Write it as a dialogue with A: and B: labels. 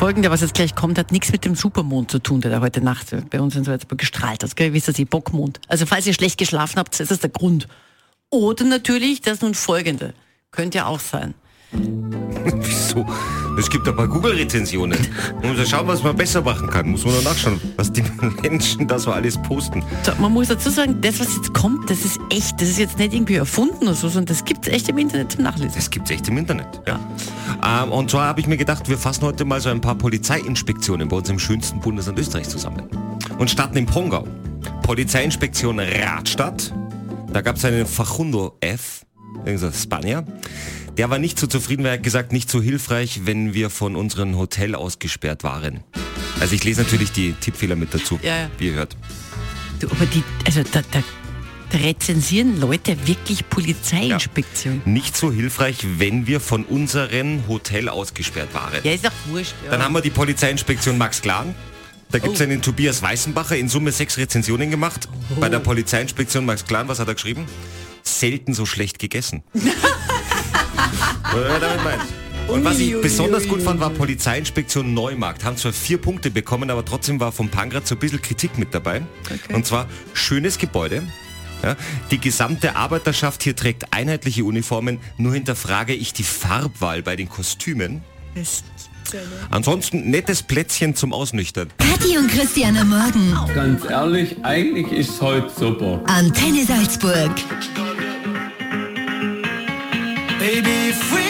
A: folgende, was jetzt gleich kommt, hat nichts mit dem Supermond zu tun, der da heute Nacht bei uns in Salzburg gestrahlt hat. Gell? Wisst ihr, Bockmond. Also falls ihr schlecht geschlafen habt, ist das der Grund. Oder natürlich das nun folgende. Könnte ja auch sein.
B: Wieso? Es gibt ein paar Google-Rezensionen. Man muss schauen, was man besser machen kann. Muss man noch nachschauen, was die Menschen da so alles posten.
A: So, man muss dazu sagen, das, was jetzt kommt, das ist echt. Das ist jetzt nicht irgendwie erfunden oder so, sondern das gibt es echt im Internet zum Nachlesen.
B: Das gibt es echt im Internet, ja. Ähm, und zwar habe ich mir gedacht, wir fassen heute mal so ein paar Polizeiinspektionen bei uns im schönsten Bundesland Österreichs zusammen. Und starten in Pongau. Polizeiinspektion Radstadt. Da gab es einen Fachundo F, Spanier. Der war nicht so zufrieden, weil er hat gesagt, nicht so hilfreich, wenn wir von unserem Hotel ausgesperrt waren. Also ich lese natürlich die Tippfehler mit dazu,
A: Ja, ja.
B: wie ihr hört.
A: Du, aber die, also da, da, da rezensieren Leute wirklich Polizeiinspektion.
B: Nicht so hilfreich, wenn wir von unserem Hotel ausgesperrt waren.
A: Ja, ist doch wurscht. Ja.
B: Dann haben wir die Polizeiinspektion Max Glan. Da gibt es
A: Oh.
B: einen Tobias Weißenbacher, in Summe sechs Rezensionen gemacht. Bei der Polizeiinspektion Max Glan, was hat er geschrieben? Selten so schlecht gegessen. Damit meint. Und was ich besonders gut fand, war Polizeiinspektion Neumarkt. Haben zwar vier Punkte bekommen, aber trotzdem war vom Pangrat so ein bisschen Kritik mit dabei. Und zwar schönes Gebäude. Ja, die gesamte Arbeiterschaft hier trägt einheitliche Uniformen, nur hinterfrage ich die Farbwahl bei den Kostümen. Ansonsten nettes Plätzchen zum Ausnüchtern.
C: Kathi und Christian am Morgen.
D: Ganz ehrlich, eigentlich ist heute super.
C: Antenne Salzburg.
E: Baby, if we